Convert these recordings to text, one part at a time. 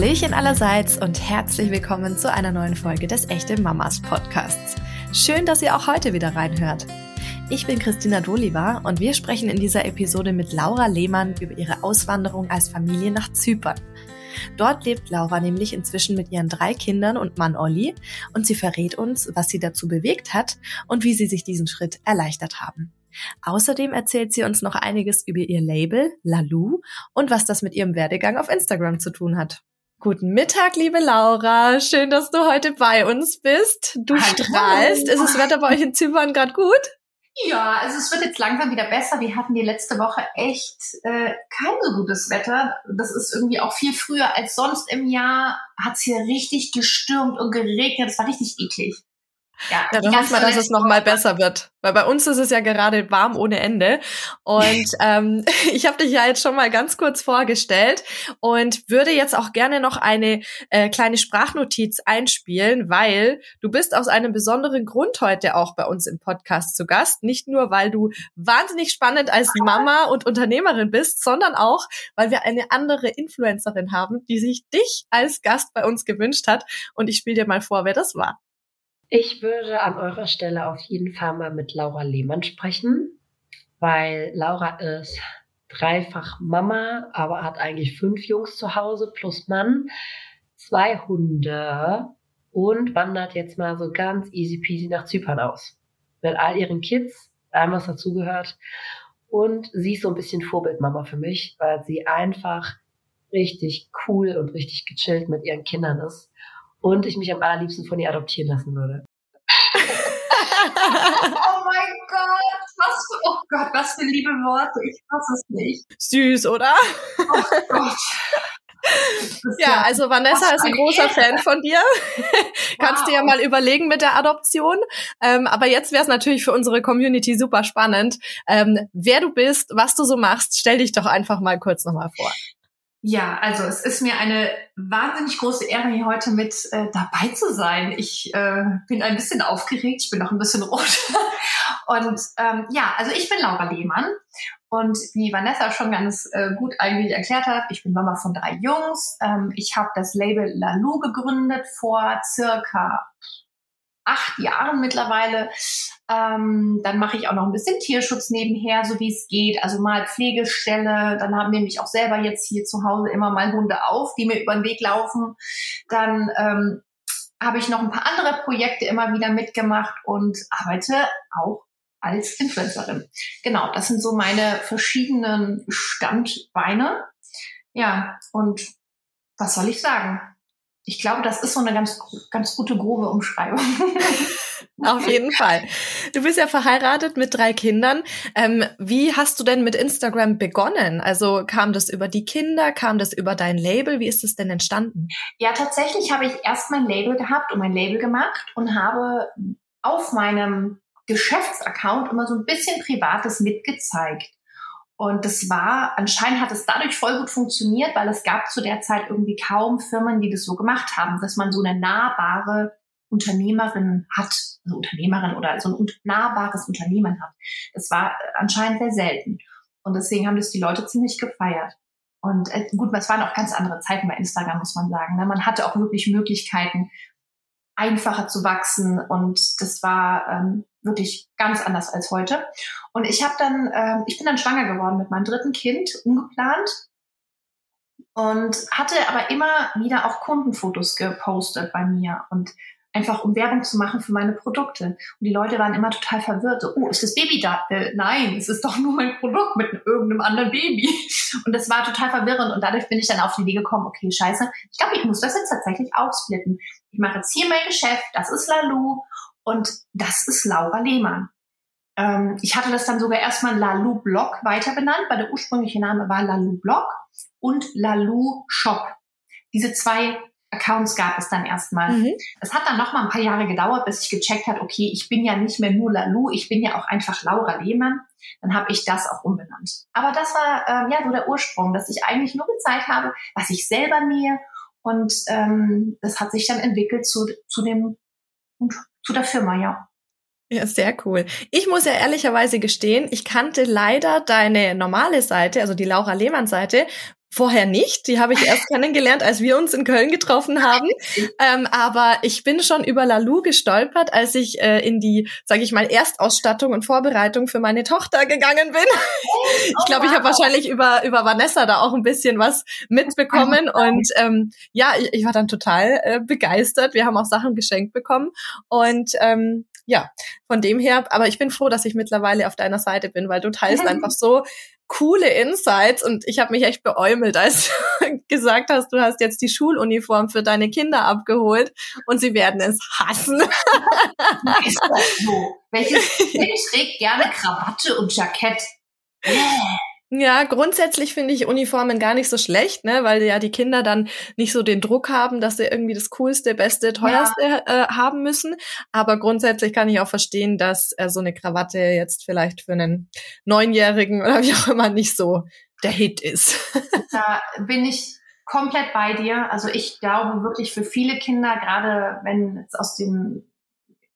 Hallöchen allerseits und herzlich willkommen zu einer neuen Folge des Echte Mamas Podcasts. Schön, dass ihr auch heute wieder reinhört. Ich bin Christina Doliva und wir sprechen in dieser Episode mit Laura Lehmann über ihre Auswanderung als Familie nach Zypern. Dort lebt Laura nämlich inzwischen mit ihren drei Kindern und Mann Olli und sie verrät uns, was sie dazu bewegt hat und wie sie sich diesen Schritt erleichtert haben. Außerdem erzählt sie uns noch einiges über ihr Label Lalu und was das mit ihrem Werdegang auf Instagram zu tun hat. Guten Mittag, liebe Laura. Schön, dass du heute bei uns bist. Du Hallo. strahlst. Ist das Wetter bei euch in Zypern gerade gut? Ja, also es wird jetzt langsam wieder besser. Wir hatten die letzte Woche echt äh, kein so gutes Wetter. Das ist irgendwie auch viel früher als sonst im Jahr. Hat es hier richtig gestürmt und geregnet. Es war richtig eklig. Ja, ja dann hoffen wir, dass es noch mal besser wird. Weil bei uns ist es ja gerade warm ohne Ende. Und ähm, ich habe dich ja jetzt schon mal ganz kurz vorgestellt und würde jetzt auch gerne noch eine äh, kleine Sprachnotiz einspielen, weil du bist aus einem besonderen Grund heute auch bei uns im Podcast zu Gast. Nicht nur, weil du wahnsinnig spannend als Mama und Unternehmerin bist, sondern auch, weil wir eine andere Influencerin haben, die sich dich als Gast bei uns gewünscht hat. Und ich spiele dir mal vor, wer das war. Ich würde an eurer Stelle auf jeden Fall mal mit Laura Lehmann sprechen, weil Laura ist dreifach Mama, aber hat eigentlich fünf Jungs zu Hause plus Mann, zwei Hunde und wandert jetzt mal so ganz easy peasy nach Zypern aus. Mit all ihren Kids, allem was dazugehört. Und sie ist so ein bisschen Vorbildmama für mich, weil sie einfach richtig cool und richtig gechillt mit ihren Kindern ist und ich mich am allerliebsten von ihr adoptieren lassen würde. oh mein Gott, was für, oh Gott, was für liebe Worte. Ich fasse es nicht. Süß, oder? Oh Gott. Ja, also Vanessa ist ein großer Fan von dir. Kannst wow. dir ja mal überlegen mit der Adoption. Ähm, aber jetzt wäre es natürlich für unsere Community super spannend. Ähm, wer du bist, was du so machst, stell dich doch einfach mal kurz nochmal vor. Ja, also es ist mir eine wahnsinnig große Ehre, hier heute mit äh, dabei zu sein. Ich äh, bin ein bisschen aufgeregt, ich bin noch ein bisschen rot. und ähm, ja, also ich bin Laura Lehmann und wie Vanessa schon ganz äh, gut eigentlich erklärt hat, ich bin Mama von drei Jungs. Ähm, ich habe das Label Lalu gegründet vor circa acht Jahren mittlerweile. Ähm, dann mache ich auch noch ein bisschen Tierschutz nebenher, so wie es geht. Also mal Pflegestelle. Dann haben wir mich auch selber jetzt hier zu Hause immer mal Hunde auf, die mir über den Weg laufen. Dann ähm, habe ich noch ein paar andere Projekte immer wieder mitgemacht und arbeite auch als Influencerin. Genau, das sind so meine verschiedenen Standbeine. Ja, und was soll ich sagen? Ich glaube, das ist so eine ganz, ganz gute grobe Umschreibung. Auf jeden Fall. Du bist ja verheiratet mit drei Kindern. Ähm, wie hast du denn mit Instagram begonnen? Also kam das über die Kinder, kam das über dein Label? Wie ist das denn entstanden? Ja, tatsächlich habe ich erst mein Label gehabt und mein Label gemacht und habe auf meinem Geschäftsaccount immer so ein bisschen Privates mitgezeigt. Und das war, anscheinend hat es dadurch voll gut funktioniert, weil es gab zu der Zeit irgendwie kaum Firmen, die das so gemacht haben, dass man so eine nahbare Unternehmerin hat, also Unternehmerin oder so ein nahbares Unternehmen hat. Das war anscheinend sehr selten. Und deswegen haben das die Leute ziemlich gefeiert. Und äh, gut, es waren auch ganz andere Zeiten bei Instagram, muss man sagen. Ne? Man hatte auch wirklich Möglichkeiten, einfacher zu wachsen. Und das war ähm, wirklich ganz anders als heute. Und ich habe dann, äh, ich bin dann schwanger geworden mit meinem dritten Kind, ungeplant. Und hatte aber immer wieder auch Kundenfotos gepostet bei mir und einfach um Werbung zu machen für meine Produkte. Und die Leute waren immer total verwirrt. So, oh, ist das Baby da? Äh, nein, es ist doch nur mein Produkt mit irgendeinem anderen Baby. Und das war total verwirrend. Und dadurch bin ich dann auf die Idee gekommen, okay, scheiße, ich glaube, ich muss das jetzt tatsächlich aufsplitten. Ich mache jetzt hier mein Geschäft, das ist Lalu und das ist Laura Lehmann. Ähm, ich hatte das dann sogar erstmal Lalu Blog weiter benannt, weil der ursprüngliche Name war Lalu Blog und Lalu Shop. Diese zwei Accounts gab es dann erstmal. Mhm. Es hat dann noch mal ein paar Jahre gedauert, bis ich gecheckt hat, okay, ich bin ja nicht mehr nur Lalu, ich bin ja auch einfach Laura Lehmann. Dann habe ich das auch umbenannt. Aber das war ähm, ja so der Ursprung, dass ich eigentlich nur gezeigt habe, was ich selber nähe und ähm, das hat sich dann entwickelt zu, zu dem zu der Firma, ja. Ja, sehr cool. Ich muss ja ehrlicherweise gestehen, ich kannte leider deine normale Seite, also die Laura Lehmann Seite, Vorher nicht. Die habe ich erst kennengelernt, als wir uns in Köln getroffen haben. Ähm, aber ich bin schon über Lalu gestolpert, als ich äh, in die, sage ich mal, Erstausstattung und Vorbereitung für meine Tochter gegangen bin. ich glaube, ich habe wahrscheinlich über über Vanessa da auch ein bisschen was mitbekommen und ähm, ja, ich, ich war dann total äh, begeistert. Wir haben auch Sachen geschenkt bekommen und ähm, ja, von dem her, aber ich bin froh, dass ich mittlerweile auf deiner Seite bin, weil du teilst einfach so coole Insights und ich habe mich echt beäumelt, als du gesagt hast, du hast jetzt die Schuluniform für deine Kinder abgeholt und sie werden es hassen. Ist das so? Welches Kind trägt gerne Krawatte und Jackett? Ja, grundsätzlich finde ich Uniformen gar nicht so schlecht, ne, weil ja die Kinder dann nicht so den Druck haben, dass sie irgendwie das coolste, beste, teuerste ja. äh, haben müssen. Aber grundsätzlich kann ich auch verstehen, dass äh, so eine Krawatte jetzt vielleicht für einen Neunjährigen oder wie auch immer nicht so der Hit ist. da bin ich komplett bei dir. Also ich glaube wirklich für viele Kinder, gerade wenn es aus dem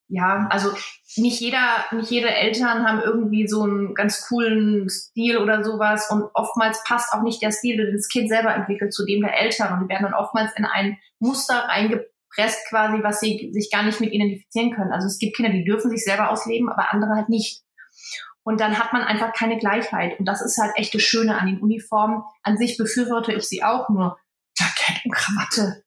ja, also nicht jeder, nicht jede Eltern haben irgendwie so einen ganz coolen Stil oder sowas und oftmals passt auch nicht der Stil, den das Kind selber entwickelt, zu dem der Eltern und die werden dann oftmals in ein Muster reingepresst quasi, was sie sich gar nicht mit identifizieren können. Also es gibt Kinder, die dürfen sich selber ausleben, aber andere halt nicht. Und dann hat man einfach keine Gleichheit. Und das ist halt echt das Schöne an den Uniformen. An sich befürworte ich sie auch, nur Jackett und Krawatte.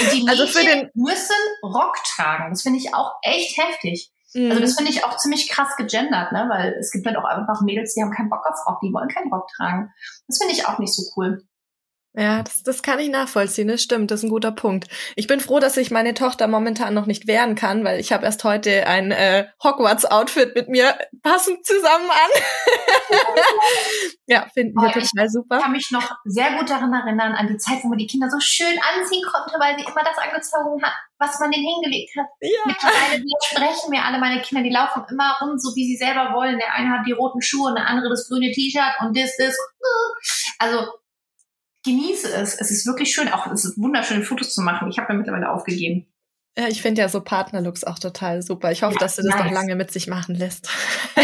Und die Mädchen also für den müssen Rock tragen. Das finde ich auch echt heftig. Mhm. Also das finde ich auch ziemlich krass gegendert, ne? Weil es gibt halt auch einfach Mädels, die haben keinen Bock auf Rock, die wollen keinen Rock tragen. Das finde ich auch nicht so cool. Ja, das, das kann ich nachvollziehen, das stimmt, das ist ein guter Punkt. Ich bin froh, dass ich meine Tochter momentan noch nicht wehren kann, weil ich habe erst heute ein äh, Hogwarts-Outfit mit mir passend zusammen an. ja, finden wir oh, total super. Ich kann mich noch sehr gut daran erinnern, an die Zeit, wo man die Kinder so schön anziehen konnte, weil sie immer das angezogen hat, was man denen hingelegt hat. Ja. Mittlerweile widersprechen mir alle meine Kinder, die laufen immer rum, so wie sie selber wollen. Der eine hat die roten Schuhe, der andere das grüne T-Shirt und das, das. Also genieße es. Es ist wirklich schön. Auch es ist wunderschön, Fotos zu machen. Ich habe ja mittlerweile aufgegeben. Ja, ich finde ja so Partnerlooks auch total super. Ich hoffe, ja, dass du das nice. noch lange mit sich machen lässt.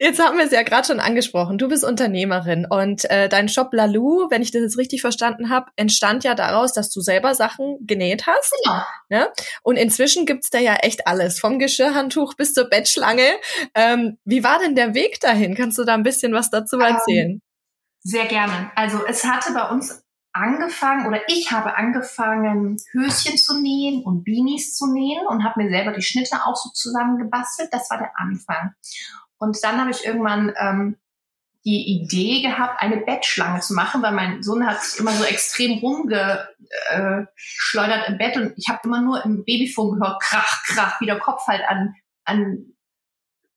jetzt haben wir es ja gerade schon angesprochen. Du bist Unternehmerin und äh, dein Shop Lalou, wenn ich das jetzt richtig verstanden habe, entstand ja daraus, dass du selber Sachen genäht hast. Ja. Ne? Und inzwischen gibt's da ja echt alles, vom Geschirrhandtuch bis zur Bettschlange. Ähm, wie war denn der Weg dahin? Kannst du da ein bisschen was dazu ähm, erzählen? Sehr gerne. Also es hatte bei uns angefangen oder ich habe angefangen, Höschen zu nähen und Beanies zu nähen und habe mir selber die Schnitte auch so zusammengebastelt. Das war der Anfang. Und dann habe ich irgendwann ähm, die Idee gehabt, eine Bettschlange zu machen, weil mein Sohn hat sich immer so extrem rumgeschleudert äh, im Bett und ich habe immer nur im Babyfon gehört, krach, krach, wie der Kopf halt an, an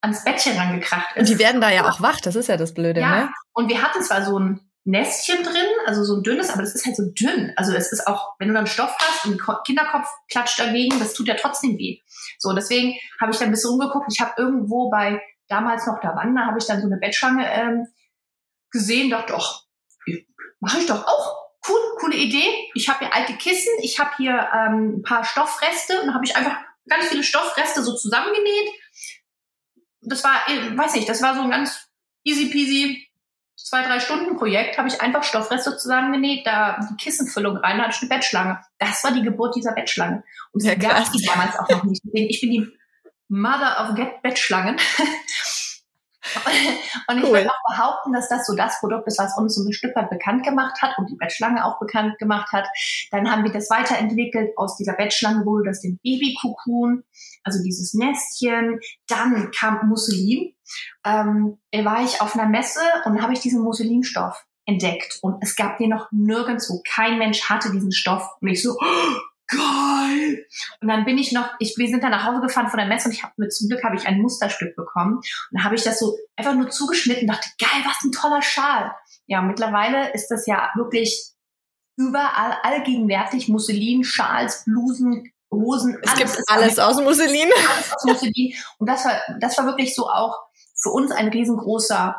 ans Bettchen rangekracht ist. Und die werden da ja auch wach, das ist ja das Blöde, ja. ne? Und wir hatten zwar so ein Nestchen drin, also so ein dünnes, aber das ist halt so dünn. Also es ist auch, wenn du dann Stoff hast und ein Kinderkopf klatscht dagegen, das tut ja trotzdem weh. So, deswegen habe ich dann ein bisschen rumgeguckt. Ich habe irgendwo bei damals noch der Wanda, habe ich dann so eine Bettschlange ähm, gesehen, dachte, doch, mache ich doch auch. Cool, coole Idee. Ich habe hier alte Kissen, ich habe hier ähm, ein paar Stoffreste und habe ich einfach ganz viele Stoffreste so zusammengenäht, das war, weiß nicht, das war so ein ganz easy peasy zwei, drei Stunden Projekt, habe ich einfach Stoffreste zusammengenäht, da die Kissenfüllung rein, da hatte ich eine Bettschlange. Das war die Geburt dieser Bettschlange. Und ja, gab die damals auch noch nicht. Ich bin die Mother of Get Bettschlangen. Und ich cool. würde auch behaupten, dass das so das Produkt ist, was uns so ein Stück weit bekannt gemacht hat und die Bettschlange auch bekannt gemacht hat. Dann haben wir das weiterentwickelt. Aus dieser Bettschlange wurde das den Babykukun, also dieses Nestchen. Dann kam Musselin. Ähm, war ich auf einer Messe und habe ich diesen Musselinstoff entdeckt und es gab den noch nirgendwo. Kein Mensch hatte diesen Stoff. Und ich so, geil. Und dann bin ich noch, ich, wir sind dann nach Hause gefahren von der Messe und ich habe zum Glück habe ich ein Musterstück bekommen. Und dann habe ich das so einfach nur zugeschnitten, dachte, geil, was ein toller Schal. Ja, mittlerweile ist das ja wirklich überall allgegenwärtig. Musselin, Schals, Blusen, Hosen. Es gibt alles aus Musselin. Alles aus Musselin. Und das war, das war wirklich so auch für uns ein riesengroßer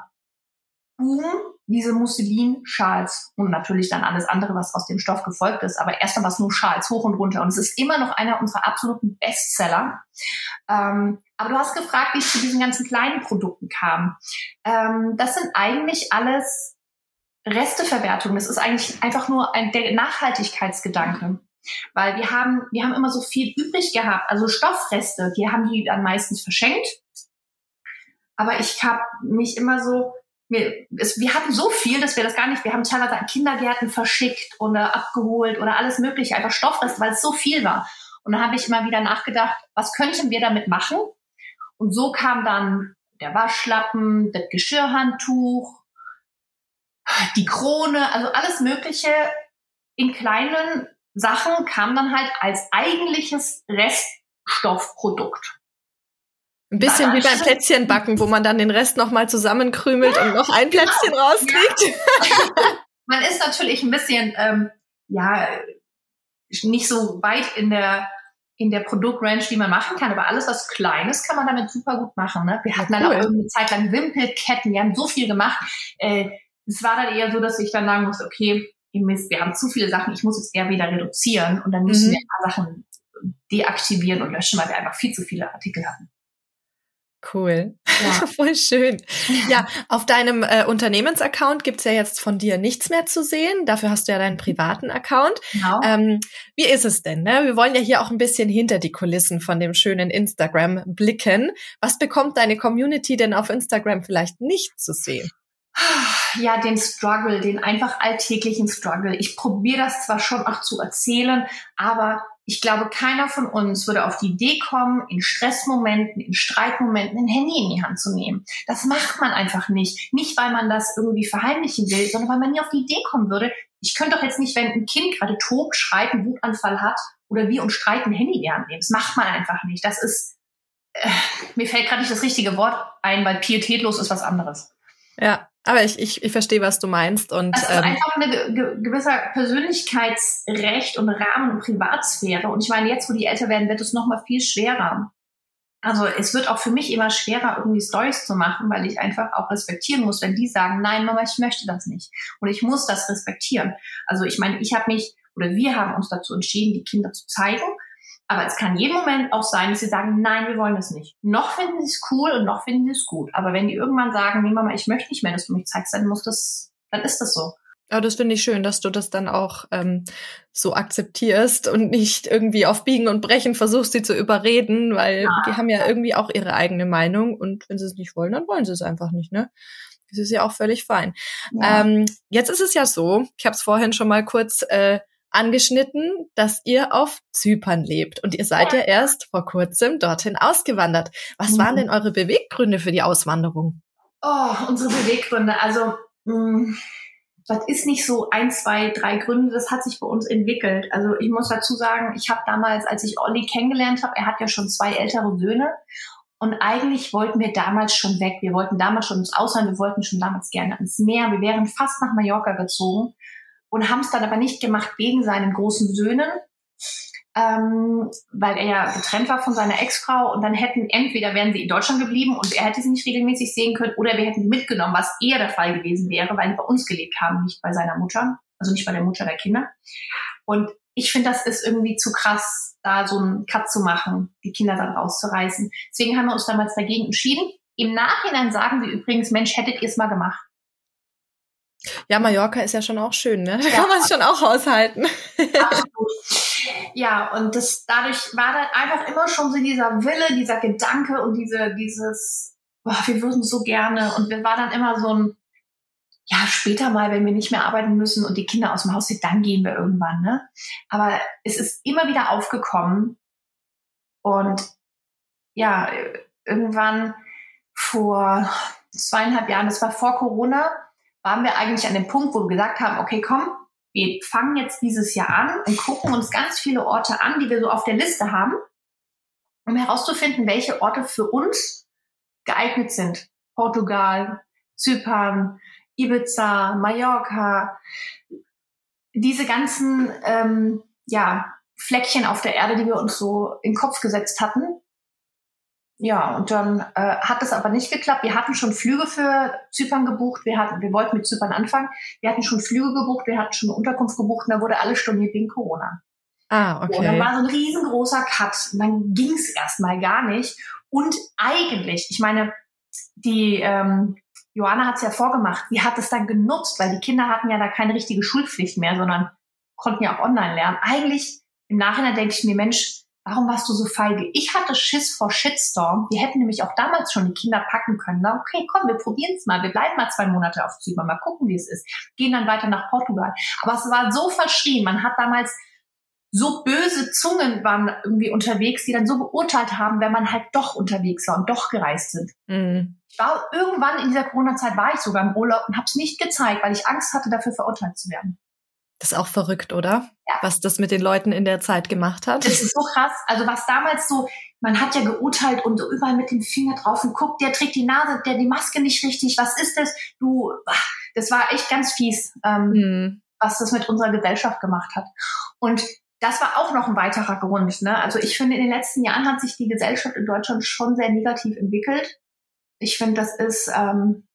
Boom, diese Musselin-Schals und natürlich dann alles andere, was aus dem Stoff gefolgt ist. Aber erstmal war es nur Schals, hoch und runter. Und es ist immer noch einer unserer absoluten Bestseller. Ähm, aber du hast gefragt, wie es zu diesen ganzen kleinen Produkten kam. Ähm, das sind eigentlich alles Resteverwertung, das ist eigentlich einfach nur ein der Nachhaltigkeitsgedanke. Weil wir haben, wir haben immer so viel übrig gehabt, also Stoffreste, die haben die dann meistens verschenkt. Aber ich habe mich immer so, wir, es, wir hatten so viel, dass wir das gar nicht, wir haben teilweise an Kindergärten verschickt oder abgeholt oder alles mögliche, einfach Stoffreste, weil es so viel war. Und dann habe ich immer wieder nachgedacht, was könnten wir damit machen? Und so kam dann der Waschlappen, das Geschirrhandtuch, die Krone, also alles Mögliche in kleinen Sachen kam dann halt als eigentliches Reststoffprodukt. Ein bisschen wie beim Plätzchenbacken, wo man dann den Rest nochmal zusammenkrümelt und noch ein genau. Plätzchen genau. rauskriegt. Ja. man ist natürlich ein bisschen, ähm, ja, nicht so weit in der in der Produktrange, die man machen kann. Aber alles, was klein ist, kann man damit super gut machen. Ne? Wir hatten dann cool. auch eine Zeit lang Wimpelketten, wir haben so viel gemacht. Äh, es war dann eher so, dass ich dann sagen musste, okay, wir haben zu viele Sachen, ich muss jetzt eher wieder reduzieren und dann müssen mhm. wir ein paar Sachen deaktivieren und löschen, weil wir einfach viel zu viele Artikel hatten. Cool. Ja. Voll schön. Ja, auf deinem äh, Unternehmensaccount gibt's ja jetzt von dir nichts mehr zu sehen. Dafür hast du ja deinen privaten Account. Genau. Ähm, wie ist es denn? Ne? Wir wollen ja hier auch ein bisschen hinter die Kulissen von dem schönen Instagram blicken. Was bekommt deine Community denn auf Instagram vielleicht nicht zu sehen? Ja, den Struggle, den einfach alltäglichen Struggle. Ich probiere das zwar schon auch zu erzählen, aber ich glaube, keiner von uns würde auf die Idee kommen, in Stressmomenten, in Streitmomenten ein Handy in die Hand zu nehmen. Das macht man einfach nicht. Nicht, weil man das irgendwie verheimlichen will, sondern weil man nie auf die Idee kommen würde. Ich könnte doch jetzt nicht, wenn ein Kind gerade tobt, schreit, einen Wutanfall hat oder wir uns streiten, ein Handy in die Hand nehmen. Das macht man einfach nicht. Das ist, äh, mir fällt gerade nicht das richtige Wort ein, weil pietätlos ist was anderes. Ja, aber ich, ich, ich verstehe, was du meinst. Und, das ist ähm, einfach ein ge gewisser Persönlichkeitsrecht und Rahmen und Privatsphäre. Und ich meine, jetzt, wo die älter werden, wird es noch mal viel schwerer. Also es wird auch für mich immer schwerer, irgendwie Stories zu machen, weil ich einfach auch respektieren muss, wenn die sagen, nein, Mama, ich möchte das nicht. Und ich muss das respektieren. Also ich meine, ich habe mich oder wir haben uns dazu entschieden, die Kinder zu zeigen. Aber es kann jeden Moment auch sein, dass sie sagen, nein, wir wollen das nicht. Noch finden sie es cool und noch finden sie es gut. Aber wenn die irgendwann sagen, nee, Mama, ich möchte nicht mehr, dass du mich zeigst, dann muss das, dann ist das so. Ja, das finde ich schön, dass du das dann auch ähm, so akzeptierst und nicht irgendwie auf Biegen und Brechen versuchst, sie zu überreden, weil ja. die haben ja irgendwie auch ihre eigene Meinung und wenn sie es nicht wollen, dann wollen sie es einfach nicht, ne? Das ist ja auch völlig fein. Ja. Ähm, jetzt ist es ja so, ich habe es vorhin schon mal kurz äh, angeschnitten, dass ihr auf Zypern lebt und ihr seid ja, erst vor kurzem dorthin ausgewandert. Was mhm. waren denn eure Beweggründe für die Auswanderung? Oh, unsere Beweggründe. Also, mh, mm, das ist nicht so ein, zwei, drei Gründe. Das hat sich bei uns entwickelt. Also ich muss dazu sagen, ich habe damals, als ich Olli kennengelernt habe, er hat ja schon zwei ältere Söhne und eigentlich wollten wir damals schon weg. Wir wollten damals schon ins Ausland, wir wollten schon damals gerne ans Meer. Wir wären fast nach Mallorca gezogen und haben es dann aber nicht gemacht wegen seinen großen Söhnen, ähm, weil er ja getrennt war von seiner Ex-Frau und dann hätten entweder wären sie in Deutschland geblieben und er hätte sie nicht regelmäßig sehen können oder wir hätten sie mitgenommen, was eher der Fall gewesen wäre, weil sie bei uns gelebt haben, nicht bei seiner Mutter, also nicht bei der Mutter der Kinder. Und ich finde, das ist irgendwie zu krass, da so einen Cut zu machen, die Kinder dann rauszureißen. Deswegen haben wir uns damals dagegen entschieden. Im Nachhinein sagen wir übrigens, Mensch, hättet ihr es mal gemacht. Ja, Mallorca ist ja schon auch schön, ne? Da ja. kann man es schon auch aushalten. Absolut. Ja, und das dadurch war dann einfach immer schon so dieser Wille, dieser Gedanke und diese, dieses, boah, wir würden so gerne. Und wir war dann immer so ein, ja, später mal, wenn wir nicht mehr arbeiten müssen und die Kinder aus dem Haus sind, dann gehen wir irgendwann, ne? Aber es ist immer wieder aufgekommen. Und ja, irgendwann vor zweieinhalb Jahren, das war vor Corona, waren wir eigentlich an dem Punkt, wo wir gesagt haben, okay, komm, wir fangen jetzt dieses Jahr an und gucken uns ganz viele Orte an, die wir so auf der Liste haben, um herauszufinden, welche Orte für uns geeignet sind. Portugal, Zypern, Ibiza, Mallorca, diese ganzen ähm, ja, Fleckchen auf der Erde, die wir uns so in den Kopf gesetzt hatten, ja, und dann äh, hat es aber nicht geklappt. Wir hatten schon Flüge für Zypern gebucht. Wir hatten, wir wollten mit Zypern anfangen. Wir hatten schon Flüge gebucht, wir hatten schon eine Unterkunft gebucht und da wurde alles storniert wegen Corona. Ah, okay. Und dann war so ein riesengroßer Cut. Und dann ging es erstmal gar nicht. Und eigentlich, ich meine, die, ähm, Johanna hat es ja vorgemacht. Sie hat es dann genutzt, weil die Kinder hatten ja da keine richtige Schulpflicht mehr, sondern konnten ja auch online lernen. Eigentlich im Nachhinein denke ich mir, Mensch, warum warst du so feige? Ich hatte Schiss vor Shitstorm. Wir hätten nämlich auch damals schon die Kinder packen können. Na, okay, komm, wir probieren es mal. Wir bleiben mal zwei Monate auf Zypern, mal gucken, wie es ist. Gehen dann weiter nach Portugal. Aber es war so verschrien. Man hat damals so böse Zungen waren irgendwie unterwegs, die dann so beurteilt haben, wenn man halt doch unterwegs war und doch gereist sind. Mhm. Ich war irgendwann in dieser Corona-Zeit war ich sogar im Urlaub und habe es nicht gezeigt, weil ich Angst hatte, dafür verurteilt zu werden. Das ist auch verrückt, oder? Ja. Was das mit den Leuten in der Zeit gemacht hat. Das ist so krass. Also was damals so, man hat ja geurteilt und so überall mit dem Finger drauf und guckt, der trägt die Nase, der die Maske nicht richtig. Was ist das? Du, das war echt ganz fies, ähm, mhm. was das mit unserer Gesellschaft gemacht hat. Und das war auch noch ein weiterer Grund. Ne? Also ich finde, in den letzten Jahren hat sich die Gesellschaft in Deutschland schon sehr negativ entwickelt. Ich finde, das ist ähm,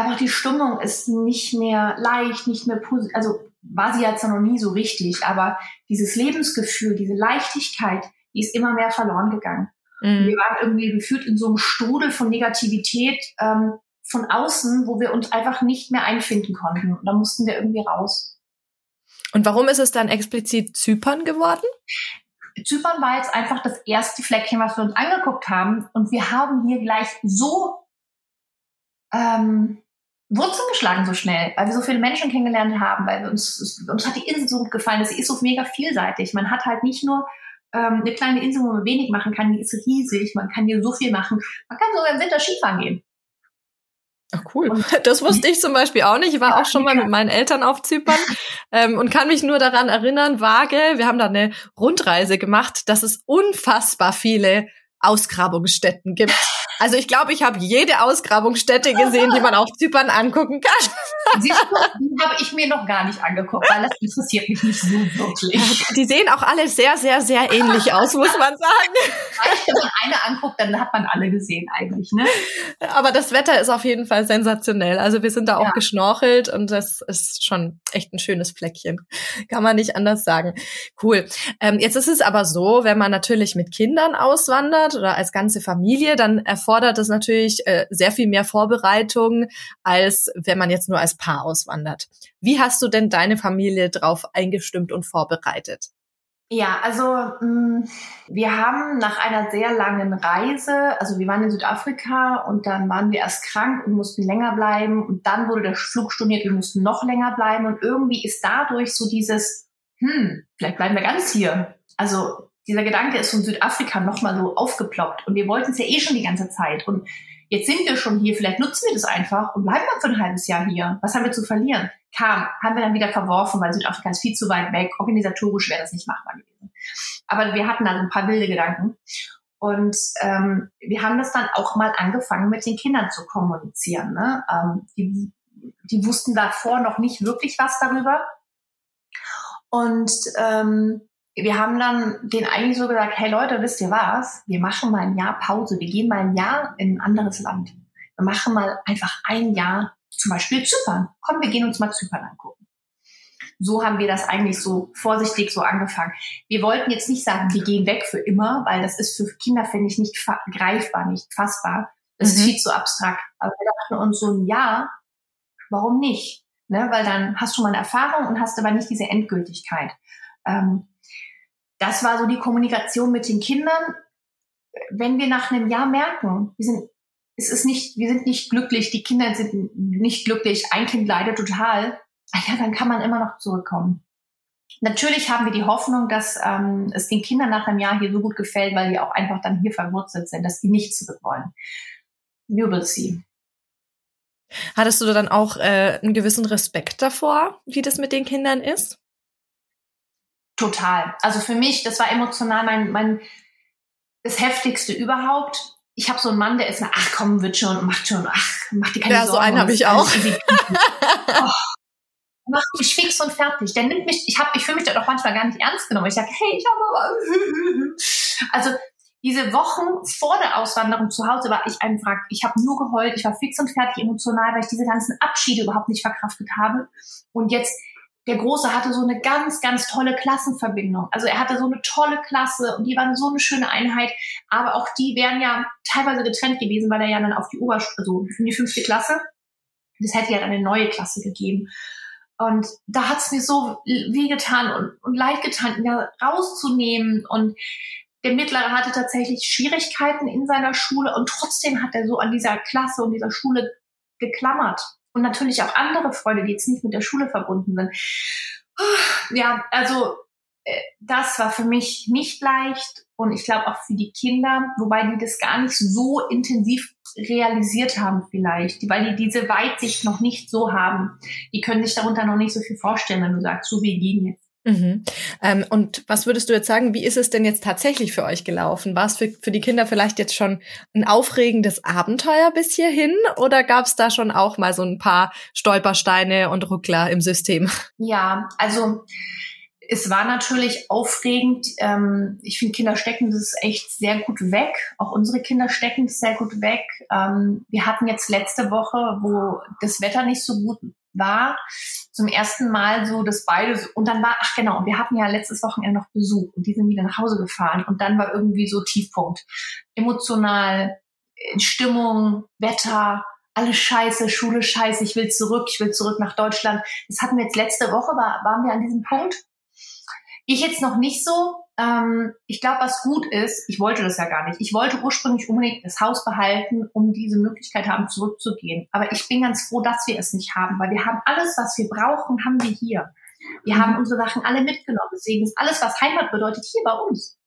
einfach die Stimmung ist nicht mehr leicht, nicht mehr positiv. Also war sie jetzt noch nie so richtig, aber dieses Lebensgefühl, diese Leichtigkeit, die ist immer mehr verloren gegangen. Mhm. Wir waren irgendwie gefühlt in so einem Strudel von Negativität ähm, von außen, wo wir uns einfach nicht mehr einfinden konnten. Und da mussten wir irgendwie raus. Und warum ist es dann explizit Zypern geworden? Zypern war jetzt einfach das erste Fleckchen, was wir uns angeguckt haben. Und wir haben hier gleich so ähm, Wurzeln geschlagen so schnell, weil wir so viele Menschen kennengelernt haben, weil wir uns, uns hat die Insel so gut gefallen, sie ist so mega vielseitig. Man hat halt nicht nur ähm, eine kleine Insel, wo man wenig machen kann, die ist riesig, man kann hier so viel machen. Man kann sogar im Winter Skifahren gehen. Ach cool. Das wusste ich zum Beispiel auch nicht. Ich war auch schon mal mit meinen Eltern auf Zypern ähm, und kann mich nur daran erinnern, vage, wir haben da eine Rundreise gemacht, dass es unfassbar viele Ausgrabungsstätten gibt. Also ich glaube, ich habe jede Ausgrabungsstätte gesehen, die man auf Zypern angucken kann. die habe ich mir noch gar nicht angeguckt, weil das interessiert mich nicht so wirklich. Die sehen auch alle sehr, sehr, sehr ähnlich aus, muss man sagen. Wenn man eine anguckt, dann hat man alle gesehen eigentlich. Ne? Aber das Wetter ist auf jeden Fall sensationell. Also wir sind da auch ja. geschnorchelt und das ist schon echt ein schönes Fleckchen. Kann man nicht anders sagen. Cool. Ähm, jetzt ist es aber so, wenn man natürlich mit Kindern auswandert oder als ganze Familie, dann erfolgt erfordert es natürlich äh, sehr viel mehr Vorbereitung, als wenn man jetzt nur als Paar auswandert. Wie hast du denn deine Familie drauf eingestimmt und vorbereitet? Ja, also mh, mm, wir haben nach einer sehr langen Reise, also wir waren in Südafrika und dann waren wir erst krank und mussten länger bleiben und dann wurde der Flug storniert, wir mussten noch länger bleiben und irgendwie ist dadurch so dieses, hm, vielleicht bleiben wir ganz hier. Also dieser Gedanke ist von Südafrika nochmal so aufgeploppt und wir wollten es ja eh schon die ganze Zeit und jetzt sind wir schon hier, vielleicht nutzen wir das einfach und bleiben wir für ein halbes Jahr hier. Was haben wir zu verlieren? Kam, haben wir dann wieder verworfen, weil Südafrika ist viel zu weit weg, organisatorisch wäre das nicht machbar gewesen. Aber wir hatten da so ein paar wilde Gedanken und ähm, wir haben das dann auch mal angefangen, mit den Kindern zu kommunizieren. Ne? Ähm, die, die wussten davor noch nicht wirklich was darüber. Und ähm, wir haben dann den eigentlich so gesagt, hey Leute, wisst ihr was? Wir machen mal ein Jahr Pause. Wir gehen mal ein Jahr in ein anderes Land. Wir machen mal einfach ein Jahr zum Beispiel Zypern. Komm, wir gehen uns mal Zypern angucken. So haben wir das eigentlich so vorsichtig so angefangen. Wir wollten jetzt nicht sagen, wir gehen weg für immer, weil das ist für Kinder, finde ich, nicht greifbar, nicht fassbar. Das mhm. ist viel zu abstrakt. Aber wir dachten uns so ein Jahr, warum nicht? Ne? Weil dann hast du mal eine Erfahrung und hast aber nicht diese Endgültigkeit. Ähm, das war so die Kommunikation mit den Kindern. Wenn wir nach einem Jahr merken, wir sind, es ist nicht, wir sind nicht glücklich, die Kinder sind nicht glücklich, ein Kind leidet total, ah ja, dann kann man immer noch zurückkommen. Natürlich haben wir die Hoffnung, dass ähm, es den Kindern nach einem Jahr hier so gut gefällt, weil die auch einfach dann hier verwurzelt sind, dass die nicht zurück wollen. You will see. Hattest du dann auch äh, einen gewissen Respekt davor, wie das mit den Kindern ist? Total. Also für mich, das war emotional mein, mein das heftigste überhaupt. Ich habe so einen Mann, der ist, ach komm, wird schon, macht schon, ach, mach dir keine ja, Sorgen. Ja, so einen habe ich auch. oh, mach mich fix und fertig. Der nimmt mich, ich habe, ich fühle mich da doch manchmal gar nicht ernst genommen. Ich sage, hey, ich habe aber, also diese Wochen vor der Auswanderung zu Hause war ich einfach, ich habe nur geheult, ich war fix und fertig emotional, weil ich diese ganzen Abschiede überhaupt nicht verkraftet habe. Und jetzt der Große hatte so eine ganz, ganz tolle Klassenverbindung. Also er hatte so eine tolle Klasse und die waren so eine schöne Einheit. Aber auch die wären ja teilweise getrennt gewesen, weil er ja dann auf die Oberschule, also in die fünfte Klasse, das hätte ja dann eine neue Klasse gegeben. Und da hat es mir so wehgetan und, und leid getan, ihn da rauszunehmen. Und der Mittlere hatte tatsächlich Schwierigkeiten in seiner Schule und trotzdem hat er so an dieser Klasse und dieser Schule geklammert. Und natürlich auch andere Freunde, die jetzt nicht mit der Schule verbunden sind. Ja, also äh, das war für mich nicht leicht und ich glaube auch für die Kinder, wobei die das gar nicht so intensiv realisiert haben vielleicht, weil die diese Weitsicht noch nicht so haben. Die können sich darunter noch nicht so viel vorstellen, wenn du sagst, so wir gehen jetzt. Mhm. Ähm, und was würdest du jetzt sagen, wie ist es denn jetzt tatsächlich für euch gelaufen? War es für, für die Kinder vielleicht jetzt schon ein aufregendes Abenteuer bis hierhin oder gab es da schon auch mal so ein paar Stolpersteine und Ruckler im System? Ja, also es war natürlich aufregend. Ähm, ich finde, Kinder stecken das echt sehr gut weg. Auch unsere Kinder stecken das sehr gut weg. Ähm, wir hatten jetzt letzte Woche, wo das Wetter nicht so gut war, zum ersten Mal so, dass beide, und dann war, ach genau, wir hatten ja letztes Wochenende noch Besuch und die sind wieder nach Hause gefahren und dann war irgendwie so Tiefpunkt. Emotional, Stimmung, Wetter, alles scheiße, Schule scheiße, ich will zurück, ich will zurück nach Deutschland. Das hatten wir jetzt letzte Woche, war, waren wir an diesem Punkt. Ich jetzt noch nicht so. Ähm, ich glaube, was gut ist, ich wollte das ja gar nicht. Ich wollte ursprünglich unbedingt das Haus behalten, um diese Möglichkeit haben, zurückzugehen. Aber ich bin ganz froh, dass wir es nicht haben, weil wir haben alles, was wir brauchen, haben wir hier. Wir mhm. haben unsere Sachen alle mitgenommen. Deswegen ist alles, was Heimat bedeutet, hier bei uns.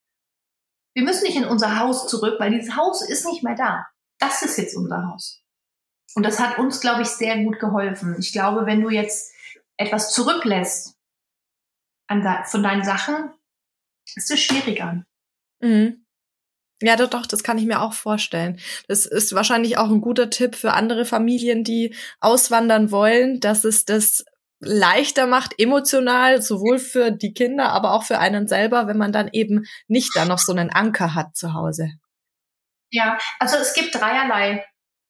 Wir müssen nicht in unser Haus zurück, weil dieses Haus ist nicht mehr da. Das ist jetzt unser Haus. Und das hat uns, glaube ich, sehr gut geholfen. Ich glaube, wenn du jetzt etwas zurücklässt, an, von deinen Sachen, ist es schwieriger. Mhm. Ja, doch, doch, das kann ich mir auch vorstellen. Das ist wahrscheinlich auch ein guter Tipp für andere Familien, die auswandern wollen, dass es das leichter macht, emotional, sowohl für die Kinder, aber auch für einen selber, wenn man dann eben nicht da noch so einen Anker hat zu Hause. Ja, also es gibt dreierlei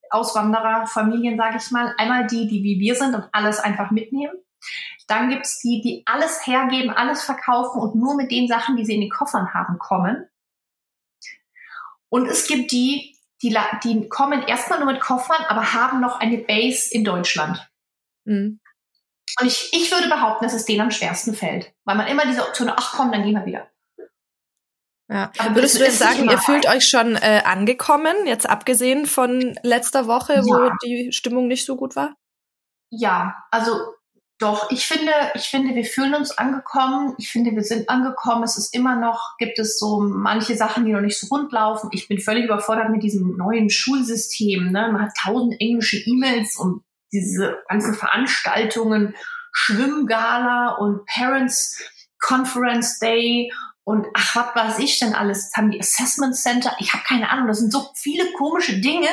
Auswanderer, Familien, sage ich mal. Einmal die, die wie wir sind und alles einfach mitnehmen. Dann gibt's die, die alles hergeben, alles verkaufen und nur mit den Sachen, die sie in den Koffern haben, kommen. Und es gibt die, die, die kommen erstmal nur mit Koffern, aber haben noch eine Base in Deutschland. Mhm. Und ich, ich würde behaupten, dass es denen am schwersten fällt, weil man immer diese Option, ach komm, dann gehen wir wieder. Ja. Aber Würdest du denn sagen, ihr fühlt euch schon äh, angekommen, jetzt abgesehen von letzter Woche, ja. wo die Stimmung nicht so gut war? Ja, also doch, ich finde, ich finde, wir fühlen uns angekommen. Ich finde, wir sind angekommen. Es ist immer noch, gibt es so manche Sachen, die noch nicht so rund laufen. Ich bin völlig überfordert mit diesem neuen Schulsystem. Ne? Man hat tausend englische E-Mails und diese ganzen Veranstaltungen, Schwimmgala und Parents Conference Day und ach, was weiß ich denn alles? Jetzt haben die Assessment Center. Ich habe keine Ahnung. Das sind so viele komische Dinge.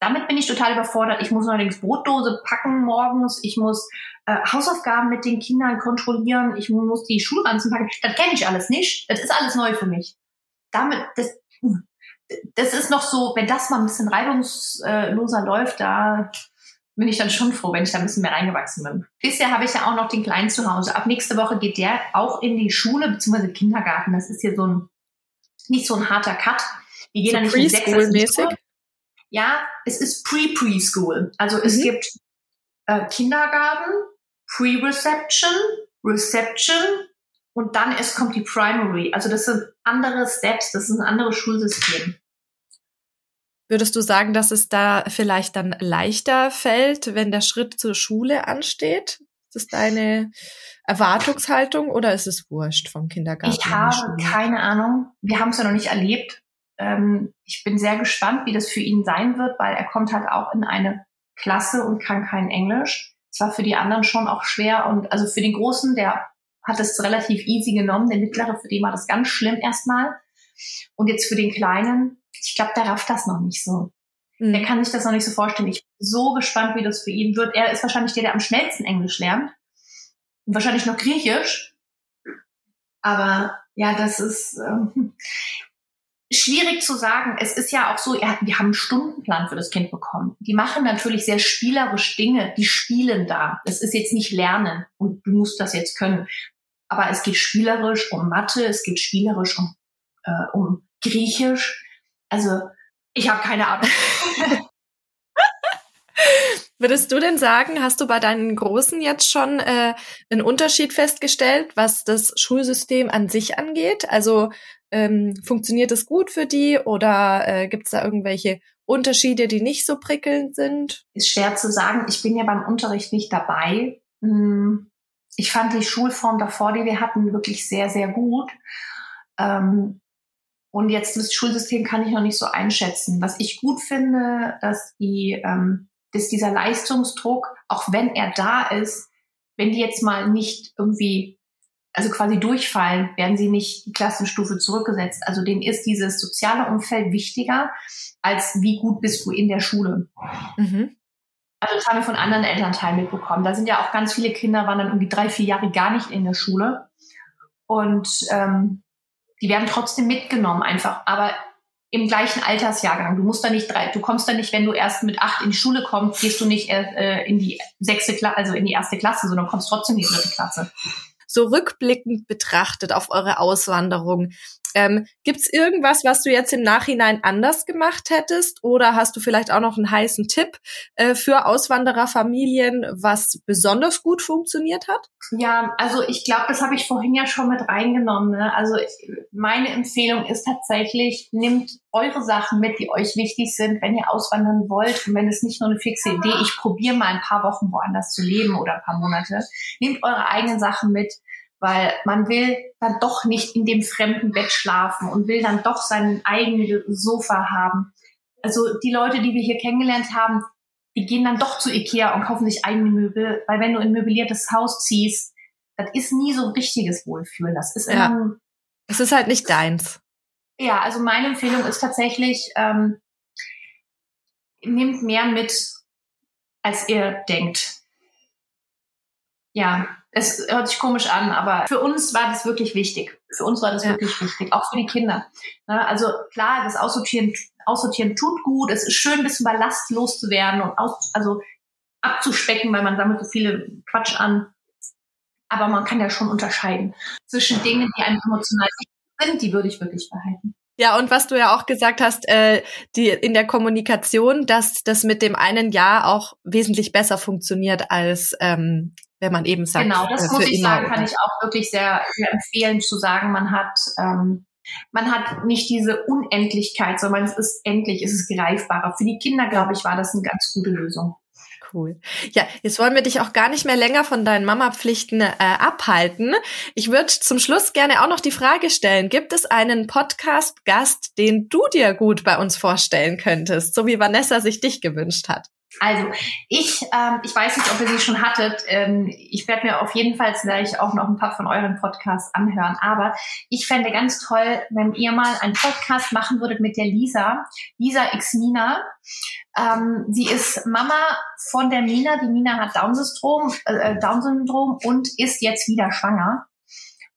Damit bin ich total überfordert. Ich muss allerdings Brotdose packen morgens. Ich muss äh, Hausaufgaben mit den Kindern kontrollieren, ich muss die Schulranzen packen. Das kenne ich alles nicht. Das ist alles neu für mich. Damit, das, das ist noch so, wenn das mal ein bisschen reibungsloser läuft, da bin ich dann schon froh, wenn ich da ein bisschen mehr reingewachsen bin. Bisher habe ich ja auch noch den Kleinen zu Hause. Ab nächste Woche geht der auch in die Schule bzw. Kindergarten. Das ist hier so ein nicht so ein harter Cut. Wir gehen so dann nicht Preschool-mäßig? Ja, es ist Pre-Preschool. Also mhm. es gibt äh, Kindergarten, Pre-Reception, Reception und dann erst kommt die Primary. Also das sind andere Steps, das ist ein anderes Schulsystem. Würdest du sagen, dass es da vielleicht dann leichter fällt, wenn der Schritt zur Schule ansteht? Ist das deine Erwartungshaltung oder ist es wurscht vom Kindergarten? Ich habe keine Ahnung. Wir haben es ja noch nicht erlebt. Ähm, ich bin sehr gespannt, wie das für ihn sein wird, weil er kommt halt auch in eine Klasse und kann kein Englisch. Es war für die anderen schon auch schwer und also für den Großen, der hat es relativ easy genommen. Der Mittlere, für den war das ganz schlimm erstmal. Und jetzt für den Kleinen, ich glaube, der rafft das noch nicht so. Mhm. Der kann sich das noch nicht so vorstellen. Ich bin so gespannt, wie das für ihn wird. Er ist wahrscheinlich der, der am schnellsten Englisch lernt. Und wahrscheinlich noch Griechisch. Aber ja, das ist, ähm, schwierig zu sagen. Es ist ja auch so, ja, wir haben einen Stundenplan für das Kind bekommen. Die machen natürlich sehr spielerisch Dinge, die spielen da. Es ist jetzt nicht Lernen und du musst das jetzt können. Aber es geht spielerisch um Mathe, es geht spielerisch um, äh, um Griechisch. Also ich habe keine Ahnung. Würdest du denn sagen, hast du bei deinen Großen jetzt schon äh, einen Unterschied festgestellt, was das Schulsystem an sich angeht? Also ähm, funktioniert es gut für die oder äh, gibt es da irgendwelche Unterschiede, die nicht so prickelnd sind? Ist schwer zu sagen. Ich bin ja beim Unterricht nicht dabei. Hm, ich fand die Schulform davor, die wir hatten, wirklich sehr, sehr gut. Ähm, und jetzt das Schulsystem kann ich noch nicht so einschätzen. Was ich gut finde, dass die, ähm, dass dieser Leistungsdruck, auch wenn er da ist, wenn die jetzt mal nicht irgendwie also quasi durchfallen, werden sie nicht die Klassenstufe zurückgesetzt. Also denen ist dieses soziale Umfeld wichtiger, als wie gut bist du in der Schule. Mhm. Also das haben wir von anderen Elternteilen mitbekommen. Da sind ja auch ganz viele Kinder, waren dann irgendwie drei, vier Jahre gar nicht in der Schule. Und ähm, die werden trotzdem mitgenommen einfach, aber im gleichen Altersjahrgang. Du musst da nicht drei, du kommst da nicht, wenn du erst mit acht in die Schule kommst, gehst du nicht äh, in die sechste Klasse, also in die erste Klasse, sondern kommst trotzdem in die dritte Klasse so rückblickend betrachtet auf eure Auswanderung, ähm, Gibt irgendwas, was du jetzt im Nachhinein anders gemacht hättest? Oder hast du vielleicht auch noch einen heißen Tipp äh, für Auswandererfamilien, was besonders gut funktioniert hat? Ja, also ich glaube, das habe ich vorhin ja schon mit reingenommen. Ne? Also ich, meine Empfehlung ist tatsächlich, nehmt eure Sachen mit, die euch wichtig sind, wenn ihr auswandern wollt. Und wenn es nicht nur eine fixe Idee, ich probiere mal ein paar Wochen woanders zu leben oder ein paar Monate, nehmt eure eigenen Sachen mit weil man will dann doch nicht in dem fremden Bett schlafen und will dann doch sein eigenes Sofa haben. Also die Leute, die wir hier kennengelernt haben, die gehen dann doch zu Ikea und kaufen sich eigene Möbel, weil wenn du in ein möbliertes Haus ziehst, das ist nie so richtiges Wohlfühlen. Das ist ja. immer, es ist halt nicht deins. Ja, also meine Empfehlung ist tatsächlich, ähm, nehmt mehr mit, als ihr denkt. Ja, es hört sich komisch an, aber für uns war das wirklich wichtig. Für uns war das ja. wirklich wichtig, auch für die Kinder. Also klar, das Aussortieren, Aussortieren tut gut. Es ist schön, ein bisschen Ballast loszuwerden und aus, also abzuspecken, weil man sammelt so viele Quatsch an. Aber man kann ja schon unterscheiden zwischen Dingen, die einem emotional sind, die würde ich wirklich behalten. Ja, und was du ja auch gesagt hast, äh, die in der Kommunikation, dass das mit dem einen Jahr auch wesentlich besser funktioniert als ähm, wenn man eben sagt. Genau, das äh, muss ich sagen, kann ich auch wirklich sehr, sehr empfehlen zu sagen, man hat ähm, man hat nicht diese Unendlichkeit, sondern es ist endlich, es ist greifbarer. Für die Kinder, glaube ich, war das eine ganz gute Lösung. Cool. Ja, jetzt wollen wir dich auch gar nicht mehr länger von deinen Mama-Pflichten äh, abhalten. Ich würde zum Schluss gerne auch noch die Frage stellen, gibt es einen Podcast-Gast, den du dir gut bei uns vorstellen könntest, so wie Vanessa sich dich gewünscht hat? Also ich, ähm, ich weiß nicht, ob ihr sie schon hattet. Ähm, ich werde mir auf jeden Fall gleich auch noch ein paar von euren Podcasts anhören. Aber ich fände ganz toll, wenn ihr mal einen Podcast machen würdet mit der Lisa, Lisa X Mina. Ähm, sie ist Mama von der Mina. Die Mina hat Down-Syndrom, äh, Down-Syndrom und ist jetzt wieder schwanger.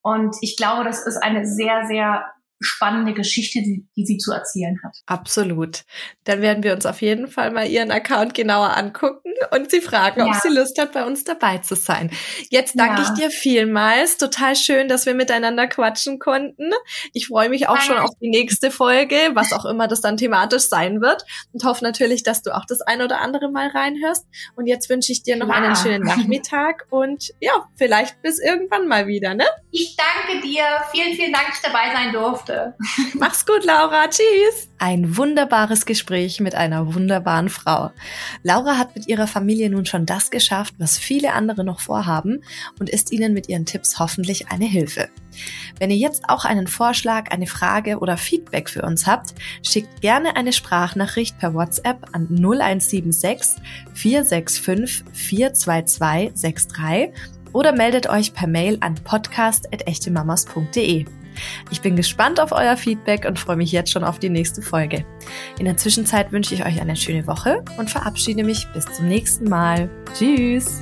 Und ich glaube, das ist eine sehr, sehr spannende Geschichte, die, die sie zu erzählen hat. Absolut. Dann werden wir uns auf jeden Fall mal ihren Account genauer angucken und sie fragen, ja. ob sie Lust hat, bei uns dabei zu sein. Jetzt danke ja. ich dir vielmals. Total schön, dass wir miteinander quatschen konnten. Ich freue mich auch Nein. schon auf die nächste Folge, was auch immer das dann thematisch sein wird und hoffe natürlich, dass du auch das ein oder andere mal reinhörst. Und jetzt wünsche ich dir noch ja. einen schönen Nachmittag und ja, vielleicht bis irgendwann mal wieder, ne? Ich danke dir. Vielen, vielen Dank, dass ich dabei sein durfte durfte. Mach's gut, Laura. Tschüss. Ein wunderbares Gespräch mit einer wunderbaren Frau. Laura hat mit ihrer Familie nun schon das geschafft, was viele andere noch vorhaben und ist ihnen mit ihren Tipps hoffentlich eine Hilfe. Wenn ihr jetzt auch einen Vorschlag, eine Frage oder Feedback für uns habt, schickt gerne eine Sprachnachricht per WhatsApp an 0176 465 422 63 oder meldet euch per Mail an podcast.echtemamas.de. Ich bin gespannt auf euer Feedback und freue mich jetzt schon auf die nächste Folge. In der Zwischenzeit wünsche ich euch eine schöne Woche und verabschiede mich bis zum nächsten Mal. Tschüss!